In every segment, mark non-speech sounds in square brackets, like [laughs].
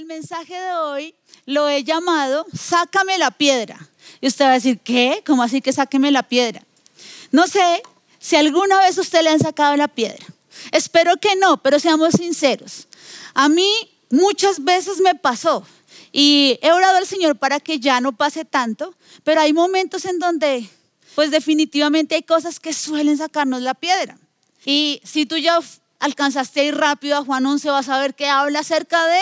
el mensaje de hoy lo he llamado Sácame la piedra. Y usted va a decir, ¿qué? ¿Cómo así que sáqueme la piedra? No sé si alguna vez usted le han sacado la piedra. Espero que no, pero seamos sinceros. A mí muchas veces me pasó y he orado al Señor para que ya no pase tanto, pero hay momentos en donde, pues definitivamente hay cosas que suelen sacarnos la piedra. Y si tú ya alcanzaste a ir rápido a Juan 11, vas a ver que habla acerca de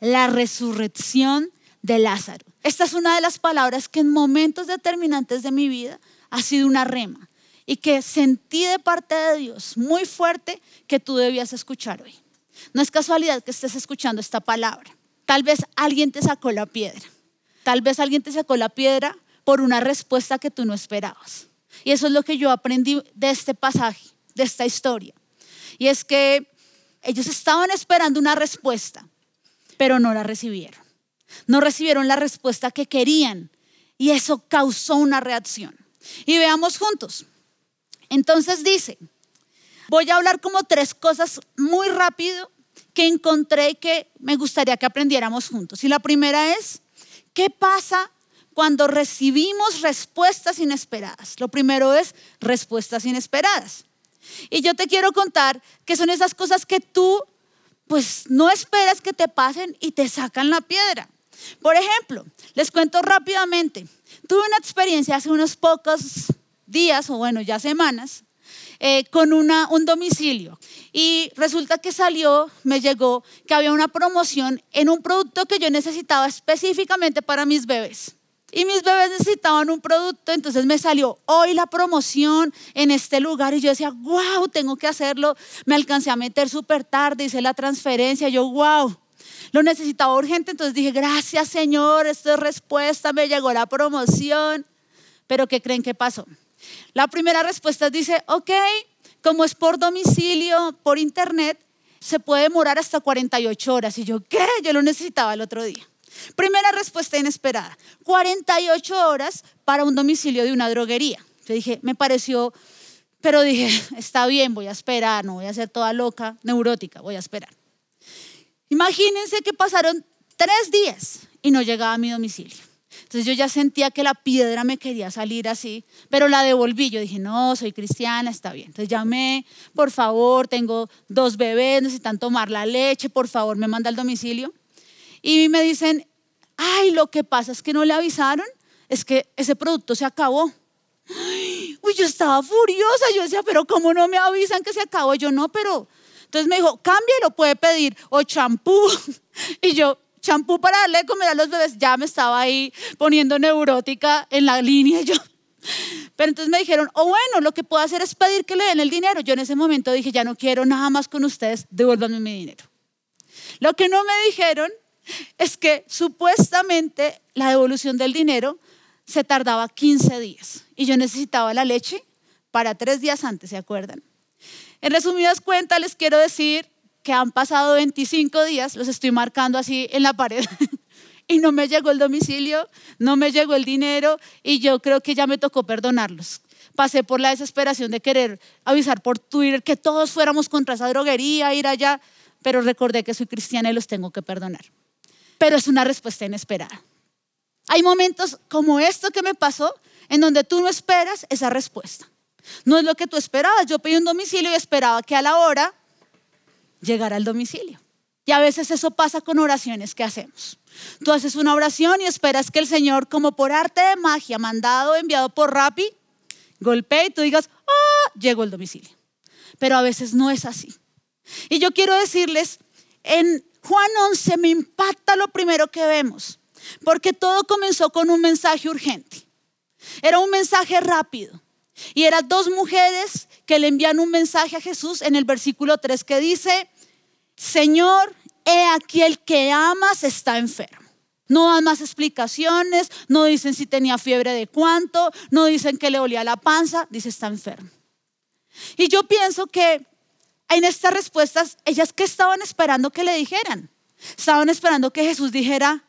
la resurrección de Lázaro. Esta es una de las palabras que en momentos determinantes de mi vida ha sido una rema y que sentí de parte de Dios muy fuerte que tú debías escuchar hoy. No es casualidad que estés escuchando esta palabra. Tal vez alguien te sacó la piedra. Tal vez alguien te sacó la piedra por una respuesta que tú no esperabas. Y eso es lo que yo aprendí de este pasaje, de esta historia. Y es que ellos estaban esperando una respuesta, pero no la recibieron. No recibieron la respuesta que querían y eso causó una reacción. Y veamos juntos. Entonces dice, voy a hablar como tres cosas muy rápido que encontré que me gustaría que aprendiéramos juntos. Y la primera es, ¿qué pasa cuando recibimos respuestas inesperadas? Lo primero es respuestas inesperadas. Y yo te quiero contar que son esas cosas que tú pues no esperas que te pasen y te sacan la piedra. Por ejemplo, les cuento rápidamente, tuve una experiencia hace unos pocos días, o bueno, ya semanas, eh, con una, un domicilio. Y resulta que salió, me llegó, que había una promoción en un producto que yo necesitaba específicamente para mis bebés. Y mis bebés necesitaban un producto, entonces me salió hoy la promoción en este lugar y yo decía, wow, tengo que hacerlo. Me alcancé a meter súper tarde, hice la transferencia, yo, wow, lo necesitaba urgente, entonces dije, gracias Señor, esto es respuesta, me llegó la promoción. Pero ¿qué creen que pasó? La primera respuesta dice, ok, como es por domicilio, por internet, se puede demorar hasta 48 horas. Y yo, ¿qué? Yo lo necesitaba el otro día. Primera respuesta inesperada, 48 horas para un domicilio de una droguería. Yo dije, me pareció, pero dije, está bien, voy a esperar, no voy a ser toda loca, neurótica, voy a esperar. Imagínense que pasaron tres días y no llegaba a mi domicilio. Entonces yo ya sentía que la piedra me quería salir así, pero la devolví. Yo dije, no, soy cristiana, está bien. Entonces llamé, por favor, tengo dos bebés, necesitan tomar la leche, por favor, me manda al domicilio. Y me dicen, ay, lo que pasa es que no le avisaron, es que ese producto se acabó. [gasps] uy, yo estaba furiosa, yo decía, pero ¿cómo no me avisan que se acabó? Yo no, pero... Entonces me dijo, lo puede pedir, o champú. [laughs] Y yo, champú para darle de comer a los bebés, ya me estaba ahí poniendo neurótica en la línea. [laughs] Yo, pero entonces me dijeron, o oh, bueno, lo que puedo hacer es pedir que le den el dinero. Yo en ese momento dije, ya no quiero nada más con ustedes, devuélvanme mi dinero. Lo que no me dijeron es que supuestamente la devolución del dinero se tardaba 15 días y yo necesitaba la leche para tres días antes, ¿se acuerdan? En resumidas cuentas, les quiero decir que han pasado 25 días, los estoy marcando así en la pared, [laughs] y no me llegó el domicilio, no me llegó el dinero, y yo creo que ya me tocó perdonarlos. Pasé por la desesperación de querer avisar por Twitter que todos fuéramos contra esa droguería, ir allá, pero recordé que soy cristiana y los tengo que perdonar. Pero es una respuesta inesperada. Hay momentos como esto que me pasó en donde tú no esperas esa respuesta. No es lo que tú esperabas. Yo pedí un domicilio y esperaba que a la hora llegara al domicilio. Y a veces eso pasa con oraciones que hacemos. Tú haces una oración y esperas que el Señor, como por arte de magia, mandado, enviado por Rappi, golpee y tú digas, ah, llegó el domicilio. Pero a veces no es así. Y yo quiero decirles, en Juan 11 me impacta lo primero que vemos, porque todo comenzó con un mensaje urgente. Era un mensaje rápido. Y eran dos mujeres que le envían un mensaje a Jesús en el versículo 3 que dice, Señor, he aquí el que amas está enfermo. No dan más explicaciones, no dicen si tenía fiebre de cuánto, no dicen que le olía la panza, dice está enfermo. Y yo pienso que en estas respuestas, ellas que estaban esperando que le dijeran, estaban esperando que Jesús dijera,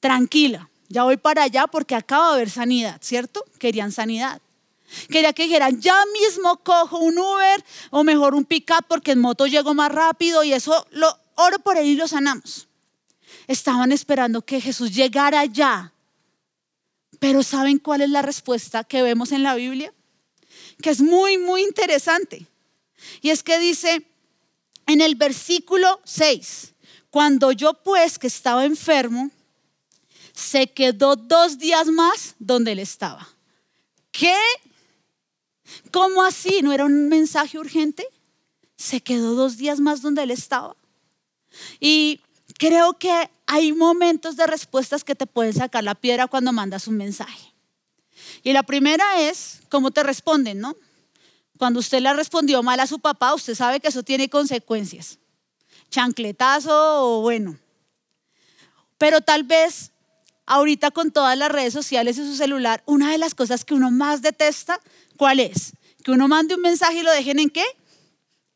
tranquila, ya voy para allá porque acaba de haber sanidad, ¿cierto? Querían sanidad. Quería que dijeran, ya mismo cojo un Uber o mejor un pick-up porque en moto llego más rápido y eso lo oro por él y lo sanamos. estaban esperando que Jesús llegara ya. Pero ¿saben cuál es la respuesta que vemos en la Biblia? Que es muy, muy interesante. Y es que dice en el versículo 6, cuando yo pues que estaba enfermo, se quedó dos días más donde él estaba. ¿Qué? ¿Cómo así? ¿No era un mensaje urgente? Se quedó dos días más donde él estaba. Y creo que hay momentos de respuestas que te pueden sacar la piedra cuando mandas un mensaje. Y la primera es cómo te responden, ¿no? Cuando usted le respondió mal a su papá, usted sabe que eso tiene consecuencias. Chancletazo o bueno. Pero tal vez ahorita con todas las redes sociales y su celular, una de las cosas que uno más detesta, ¿cuál es? Que uno mande un mensaje y lo dejen en qué?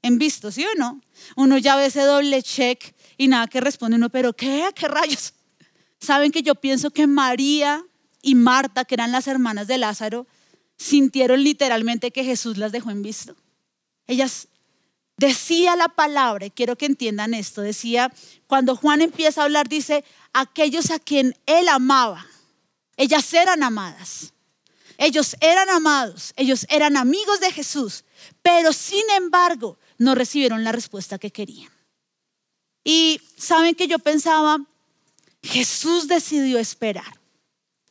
En visto, ¿sí o no? Uno ya ve ese doble check y nada que responde uno, pero ¿qué? ¿Qué rayos? Saben que yo pienso que María y Marta, que eran las hermanas de Lázaro, sintieron literalmente que Jesús las dejó en visto. Ellas decía la palabra, y quiero que entiendan esto, decía, cuando Juan empieza a hablar, dice, aquellos a quien él amaba, ellas eran amadas. Ellos eran amados, ellos eran amigos de Jesús, pero sin embargo no recibieron la respuesta que querían. Y saben que yo pensaba, Jesús decidió esperar.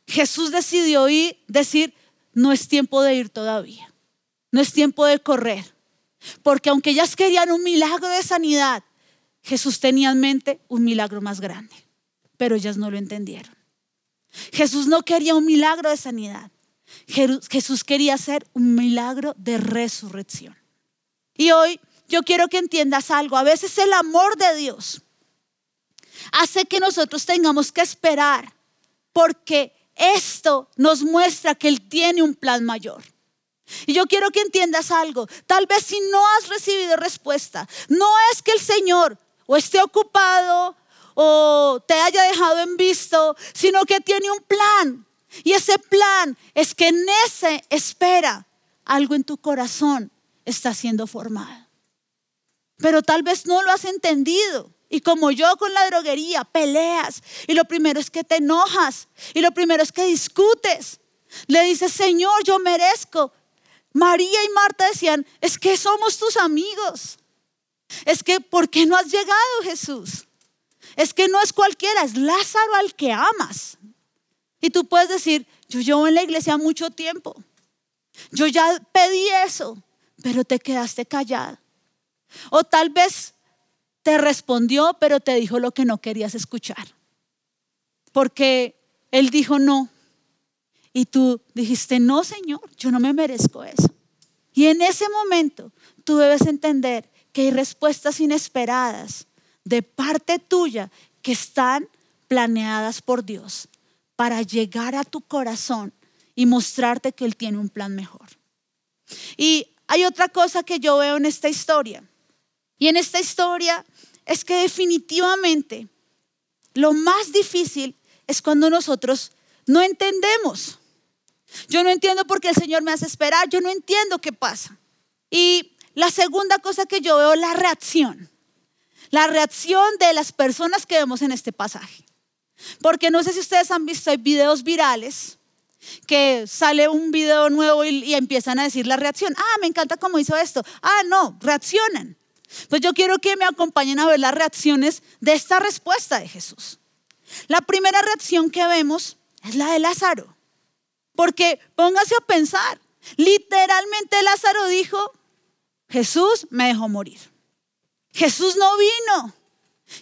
Jesús decidió ir, decir, no es tiempo de ir todavía. No es tiempo de correr. Porque aunque ellas querían un milagro de sanidad, Jesús tenía en mente un milagro más grande. Pero ellas no lo entendieron. Jesús no quería un milagro de sanidad. Jesús quería hacer un milagro de resurrección. Y hoy yo quiero que entiendas algo. A veces el amor de Dios hace que nosotros tengamos que esperar porque esto nos muestra que Él tiene un plan mayor. Y yo quiero que entiendas algo. Tal vez si no has recibido respuesta, no es que el Señor o esté ocupado o te haya dejado en visto, sino que tiene un plan. Y ese plan es que en ese espera algo en tu corazón está siendo formado pero tal vez no lo has entendido. Y como yo con la droguería, peleas. Y lo primero es que te enojas. Y lo primero es que discutes. Le dices, Señor, yo merezco. María y Marta decían, es que somos tus amigos. Es que, ¿por qué no has llegado, Jesús? Es que no es cualquiera, es Lázaro al que amas. Y tú puedes decir, yo llevo en la iglesia mucho tiempo. Yo ya pedí eso, pero te quedaste callado. O tal vez te respondió, pero te dijo lo que no querías escuchar. Porque él dijo no. Y tú dijiste, no, Señor, yo no me merezco eso. Y en ese momento tú debes entender que hay respuestas inesperadas de parte tuya que están planeadas por Dios para llegar a tu corazón y mostrarte que Él tiene un plan mejor. Y hay otra cosa que yo veo en esta historia. Y en esta historia es que definitivamente lo más difícil es cuando nosotros no entendemos. Yo no entiendo por qué el Señor me hace esperar, yo no entiendo qué pasa. Y la segunda cosa que yo veo, la reacción. La reacción de las personas que vemos en este pasaje. Porque no sé si ustedes han visto, hay videos virales que sale un video nuevo y, y empiezan a decir la reacción. Ah, me encanta cómo hizo esto. Ah, no, reaccionan. Pues yo quiero que me acompañen a ver las reacciones de esta respuesta de Jesús. La primera reacción que vemos es la de Lázaro. Porque póngase a pensar, literalmente Lázaro dijo, Jesús me dejó morir. Jesús no vino.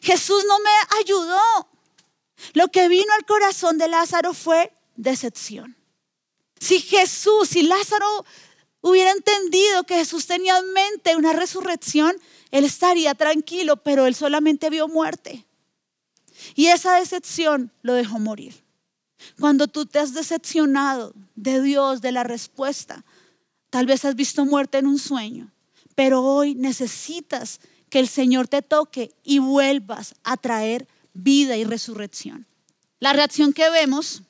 Jesús no me ayudó. Lo que vino al corazón de Lázaro fue decepción. Si Jesús, si Lázaro hubiera entendido que Jesús tenía en mente una resurrección, él estaría tranquilo, pero él solamente vio muerte. Y esa decepción lo dejó morir. Cuando tú te has decepcionado de Dios, de la respuesta, tal vez has visto muerte en un sueño, pero hoy necesitas que el Señor te toque y vuelvas a traer vida y resurrección. La reacción que vemos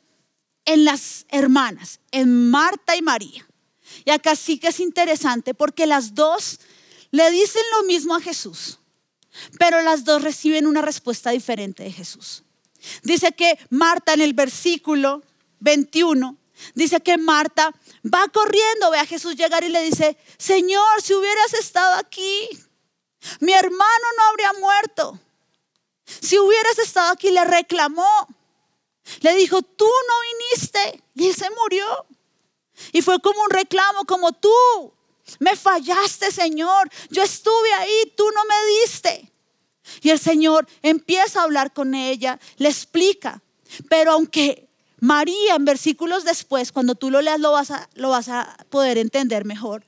en las hermanas, en Marta y María. Y acá sí que es interesante porque las dos le dicen lo mismo a Jesús, pero las dos reciben una respuesta diferente de Jesús. Dice que Marta en el versículo 21, dice que Marta va corriendo, ve a Jesús llegar y le dice, Señor, si hubieras estado aquí, mi hermano no habría muerto. Si hubieras estado aquí, le reclamó. Le dijo, tú no viniste. Y él se murió. Y fue como un reclamo, como tú me fallaste, Señor. Yo estuve ahí, tú no me diste. Y el Señor empieza a hablar con ella, le explica. Pero aunque María en versículos después, cuando tú lo leas, lo vas a, lo vas a poder entender mejor.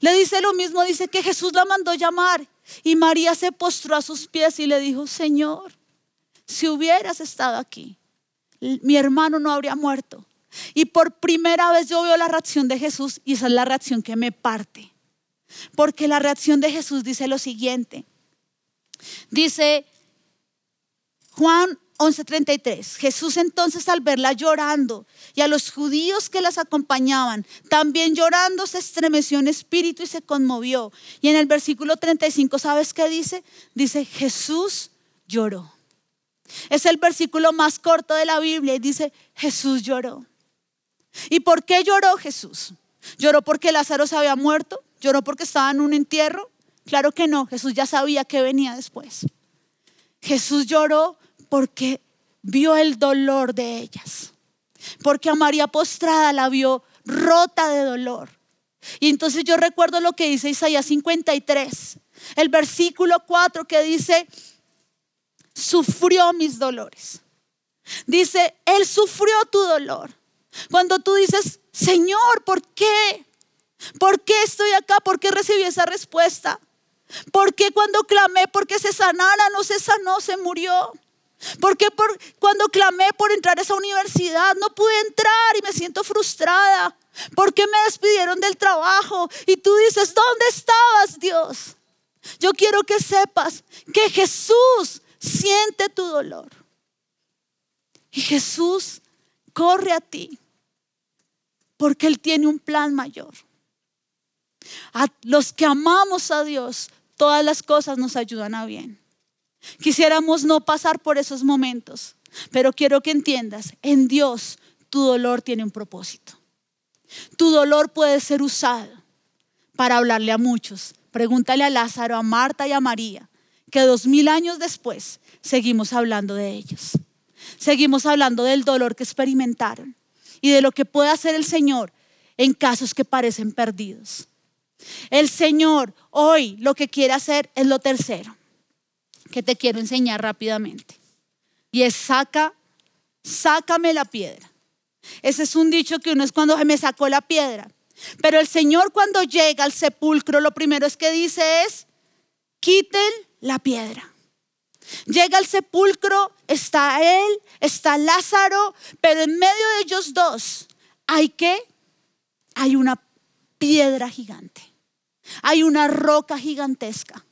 Le dice lo mismo, dice que Jesús la mandó llamar y María se postró a sus pies y le dijo, Señor, si hubieras estado aquí, mi hermano no habría muerto. Y por primera vez yo veo la reacción de Jesús y esa es la reacción que me parte. Porque la reacción de Jesús dice lo siguiente. Dice Juan 11:33. Jesús entonces al verla llorando y a los judíos que las acompañaban, también llorando, se estremeció en espíritu y se conmovió. Y en el versículo 35, ¿sabes qué dice? Dice, Jesús lloró. Es el versículo más corto de la Biblia y dice, Jesús lloró. ¿Y por qué lloró Jesús? ¿Lloró porque Lázaro se había muerto? ¿Lloró porque estaba en un entierro? Claro que no, Jesús ya sabía que venía después. Jesús lloró porque vio el dolor de ellas, porque a María postrada la vio rota de dolor. Y entonces yo recuerdo lo que dice Isaías 53, el versículo 4 que dice, sufrió mis dolores. Dice, Él sufrió tu dolor. Cuando tú dices, Señor, ¿por qué? ¿Por qué estoy acá? ¿Por qué recibí esa respuesta? ¿Por qué cuando clamé porque se sanara no se sanó, se murió? ¿Por qué cuando clamé por entrar a esa universidad no pude entrar y me siento frustrada? ¿Por qué me despidieron del trabajo? Y tú dices, ¿dónde estabas, Dios? Yo quiero que sepas que Jesús siente tu dolor. Y Jesús corre a ti porque Él tiene un plan mayor. A los que amamos a Dios, todas las cosas nos ayudan a bien. Quisiéramos no pasar por esos momentos, pero quiero que entiendas, en Dios tu dolor tiene un propósito. Tu dolor puede ser usado para hablarle a muchos. Pregúntale a Lázaro, a Marta y a María, que dos mil años después seguimos hablando de ellos. Seguimos hablando del dolor que experimentaron y de lo que puede hacer el Señor en casos que parecen perdidos. El Señor hoy lo que quiere hacer es lo tercero que te quiero enseñar rápidamente. Y es saca, sácame la piedra. Ese es un dicho que uno es cuando me sacó la piedra. Pero el Señor cuando llega al sepulcro, lo primero es que dice es, quiten la piedra. Llega al sepulcro, está él, está Lázaro, pero en medio de ellos dos hay que, hay una piedra gigante, hay una roca gigantesca.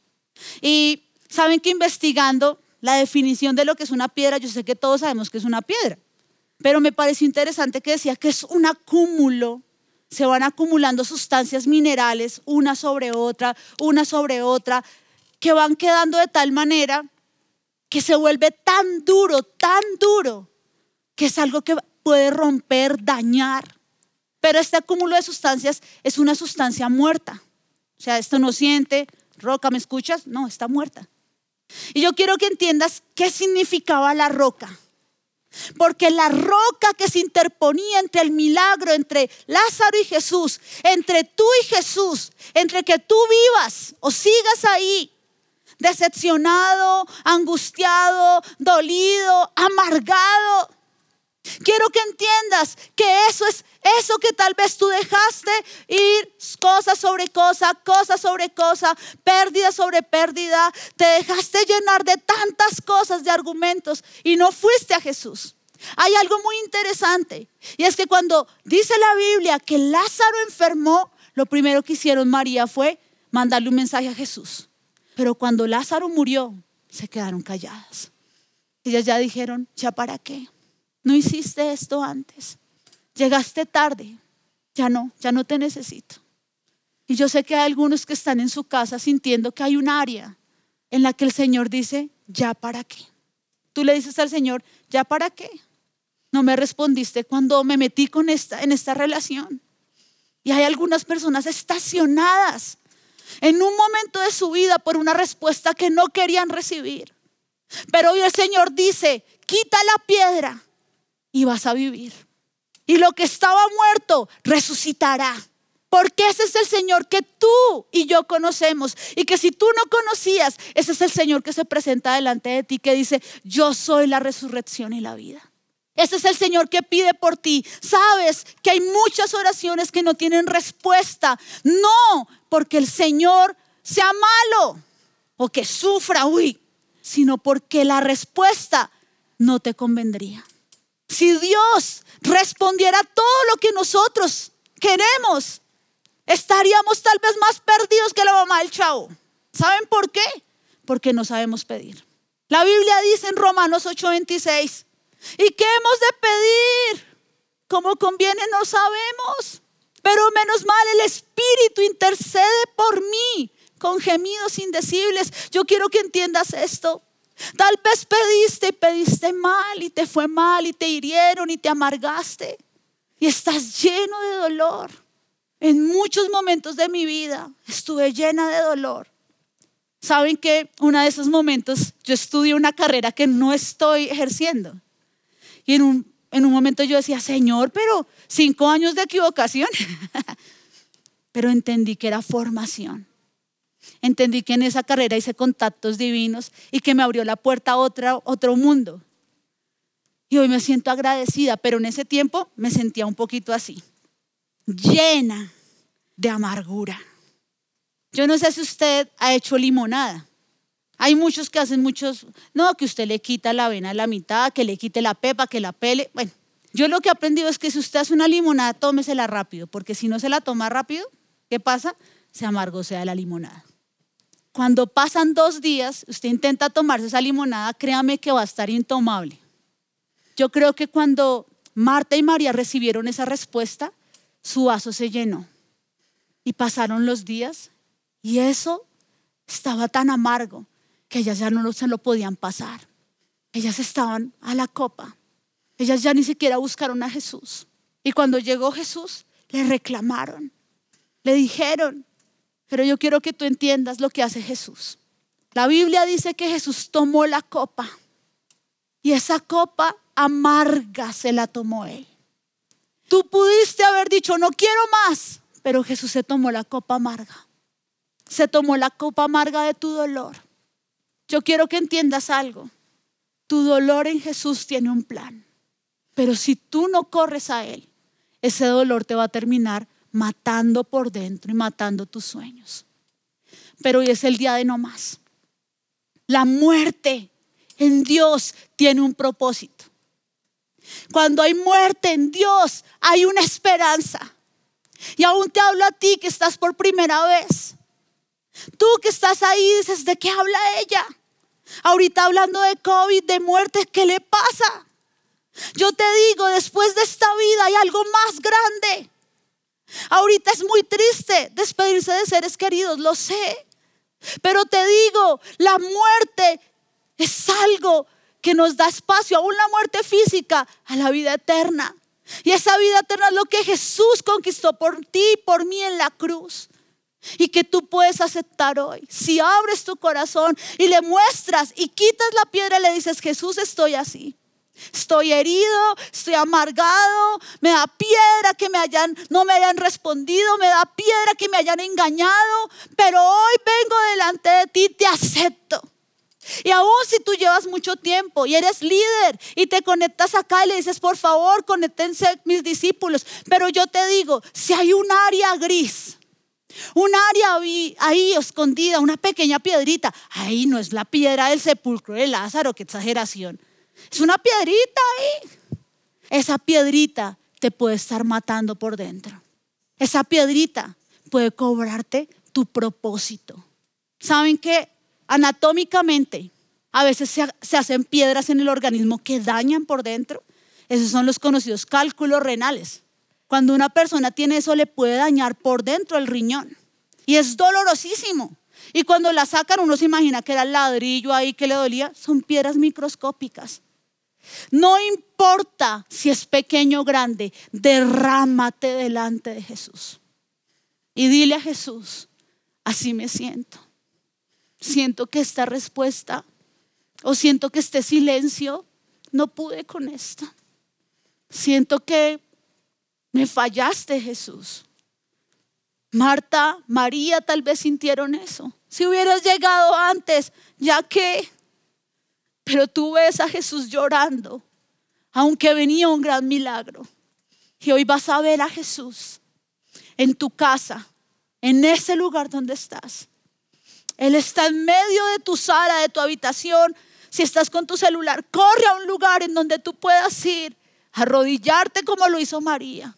Y saben que investigando la definición de lo que es una piedra, yo sé que todos sabemos que es una piedra, pero me pareció interesante que decía que es un acúmulo. Se van acumulando sustancias minerales una sobre otra, una sobre otra, que van quedando de tal manera que se vuelve tan duro, tan duro, que es algo que puede romper, dañar. Pero este acúmulo de sustancias es una sustancia muerta. O sea, esto no siente, roca, ¿me escuchas? No, está muerta. Y yo quiero que entiendas qué significaba la roca. Porque la roca que se interponía entre el milagro, entre Lázaro y Jesús, entre tú y Jesús, entre que tú vivas o sigas ahí, decepcionado, angustiado, dolido, amargado. Quiero que entiendas que eso es eso que tal vez tú dejaste ir cosa sobre cosa, cosa sobre cosa, pérdida sobre pérdida. Te dejaste llenar de tantas cosas, de argumentos y no fuiste a Jesús. Hay algo muy interesante y es que cuando dice la Biblia que Lázaro enfermó, lo primero que hicieron María fue mandarle un mensaje a Jesús. Pero cuando Lázaro murió, se quedaron calladas. Ellas ya dijeron, ¿ya para qué? No hiciste esto antes. Llegaste tarde. Ya no, ya no te necesito. Y yo sé que hay algunos que están en su casa sintiendo que hay un área en la que el Señor dice, ¿ya para qué? tú le dices al Señor, ¿ya para qué? No me respondiste cuando me metí con esta, en esta relación. Y hay algunas personas estacionadas en un momento de su vida por una respuesta que no querían recibir. Pero hoy el Señor dice, quita la piedra y vas a vivir. Y lo que estaba muerto resucitará. Porque ese es el Señor que tú y yo conocemos. Y que si tú no conocías, ese es el Señor que se presenta delante de ti, que dice, yo soy la resurrección y la vida. Ese es el Señor que pide por ti. Sabes que hay muchas oraciones que no tienen respuesta. No porque el Señor sea malo o que sufra, uy, sino porque la respuesta no te convendría. Si Dios respondiera todo lo que nosotros queremos, estaríamos tal vez más perdidos que la mamá del chavo. ¿Saben por qué? Porque no sabemos pedir. La Biblia dice en Romanos 8:26, ¿y qué hemos de pedir? Como conviene no sabemos, pero menos mal el Espíritu intercede por mí con gemidos indecibles. Yo quiero que entiendas esto. Tal vez pediste y pediste mal y te fue mal y te hirieron y te amargaste y estás lleno de dolor. En muchos momentos de mi vida estuve llena de dolor. Saben que uno de esos momentos yo estudié una carrera que no estoy ejerciendo. Y en un, en un momento yo decía, Señor, pero cinco años de equivocación. [laughs] pero entendí que era formación. Entendí que en esa carrera hice contactos divinos y que me abrió la puerta a otro, otro mundo. Y hoy me siento agradecida, pero en ese tiempo me sentía un poquito así llena de amargura. Yo no sé si usted ha hecho limonada. Hay muchos que hacen muchos, no, que usted le quita la avena a la mitad, que le quite la pepa, que la pele. Bueno, yo lo que he aprendido es que si usted hace una limonada, tómesela rápido, porque si no se la toma rápido, ¿qué pasa? Se sea la limonada. Cuando pasan dos días, usted intenta tomarse esa limonada, créame que va a estar intomable. Yo creo que cuando Marta y María recibieron esa respuesta, su vaso se llenó. Y pasaron los días y eso estaba tan amargo que ellas ya no se lo podían pasar. Ellas estaban a la copa. Ellas ya ni siquiera buscaron a Jesús. Y cuando llegó Jesús, le reclamaron. Le dijeron, pero yo quiero que tú entiendas lo que hace Jesús. La Biblia dice que Jesús tomó la copa y esa copa amarga se la tomó él. Tú pudiste haber dicho, no quiero más, pero Jesús se tomó la copa amarga. Se tomó la copa amarga de tu dolor. Yo quiero que entiendas algo. Tu dolor en Jesús tiene un plan. Pero si tú no corres a Él, ese dolor te va a terminar matando por dentro y matando tus sueños. Pero hoy es el día de no más. La muerte en Dios tiene un propósito. Cuando hay muerte en Dios, hay una esperanza. Y aún te hablo a ti que estás por primera vez. Tú que estás ahí dices, ¿de qué habla ella? Ahorita hablando de COVID, de muerte, ¿qué le pasa? Yo te digo, después de esta vida hay algo más grande. Ahorita es muy triste despedirse de seres queridos, lo sé. Pero te digo, la muerte es algo que nos da espacio, aún la muerte física, a la vida eterna. Y esa vida eterna es lo que Jesús conquistó por ti y por mí en la cruz. Y que tú puedes aceptar hoy. Si abres tu corazón y le muestras y quitas la piedra y le dices, Jesús, estoy así. Estoy herido, estoy amargado, me da piedra que me hayan, no me hayan respondido, me da piedra que me hayan engañado, pero hoy vengo delante de ti, te acepto. Y aún si tú llevas mucho tiempo y eres líder y te conectas acá y le dices, por favor, conectense mis discípulos. Pero yo te digo, si hay un área gris, un área ahí escondida, una pequeña piedrita, ahí no es la piedra del sepulcro de Lázaro, qué exageración. Es una piedrita ahí. Esa piedrita te puede estar matando por dentro. Esa piedrita puede cobrarte tu propósito. ¿Saben qué? anatómicamente a veces se, hacen piedras en el organismo que dañan por dentro. Esos son los conocidos cálculos renales. Cuando una persona tiene eso le puede dañar por dentro el riñón. Y es dolorosísimo. Y cuando la sacan, uno se imagina que era el ladrillo ahí que le dolía. Son piedras microscópicas. No importa si es pequeño o grande, derrámate delante de Jesús. Y dile a Jesús, así me siento. Siento que esta respuesta o siento que este silencio, no pude con esto. Siento que me fallaste, Jesús. Marta, María tal vez sintieron eso. Si hubieras llegado antes, ya que... Pero tú ves a Jesús llorando, aunque venía un gran milagro. Y hoy vas a ver a Jesús en tu casa, en ese lugar donde estás. Él está en medio de tu sala, de tu habitación. Si estás con tu celular, corre a un lugar en donde tú puedas ir, arrodillarte como lo hizo María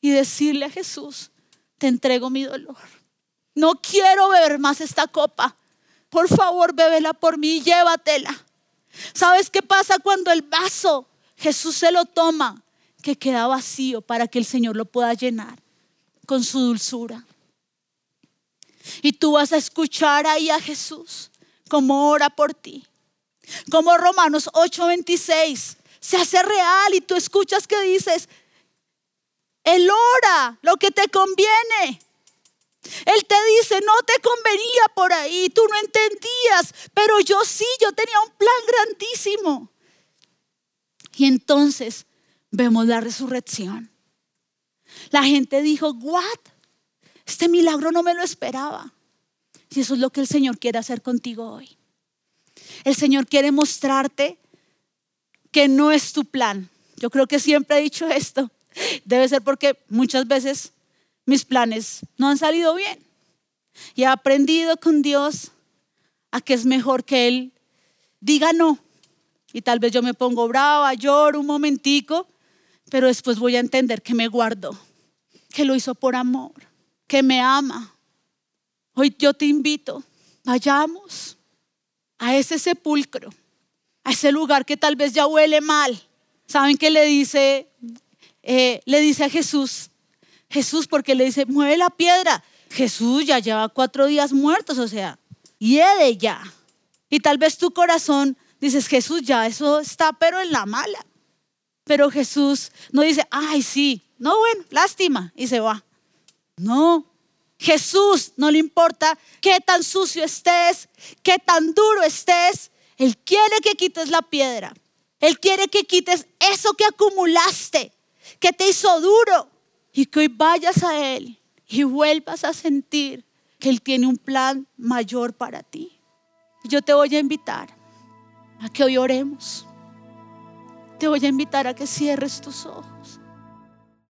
y decirle a Jesús, te entrego mi dolor. No quiero beber más esta copa. Por favor, bébela por mí y llévatela. ¿Sabes qué pasa cuando el vaso Jesús se lo toma? Que queda vacío para que el Señor lo pueda llenar con su dulzura. Y tú vas a escuchar ahí a Jesús como ora por ti. Como Romanos 8:26 se hace real y tú escuchas que dices, Él ora lo que te conviene. Él te dice, no te convenía por ahí, tú no entendías, pero yo sí, yo tenía un plan grandísimo. Y entonces vemos la resurrección. La gente dijo, what? Este milagro no me lo esperaba. Y eso es lo que el Señor quiere hacer contigo hoy. El Señor quiere mostrarte que no es tu plan. Yo creo que siempre he dicho esto. Debe ser porque muchas veces mis planes no han salido bien. Y he aprendido con Dios a que es mejor que Él diga no. Y tal vez yo me pongo brava, lloro un momentico, pero después voy a entender que me guardó, que lo hizo por amor, que me ama. Hoy yo te invito, vayamos a ese sepulcro, a ese lugar que tal vez ya huele mal. ¿Saben qué le dice? Eh, le dice a Jesús, Jesús porque le dice, mueve la piedra. Jesús ya lleva cuatro días muertos, o sea, hiede ya. Y tal vez tu corazón dices, Jesús ya, eso está pero en la mala. Pero Jesús no dice, ay, sí, no, bueno, lástima, y se va. No, Jesús no le importa qué tan sucio estés, qué tan duro estés. Él quiere que quites la piedra. Él quiere que quites eso que acumulaste, que te hizo duro. Y que hoy vayas a Él y vuelvas a sentir que Él tiene un plan mayor para ti. Yo te voy a invitar a que hoy oremos. Te voy a invitar a que cierres tus ojos.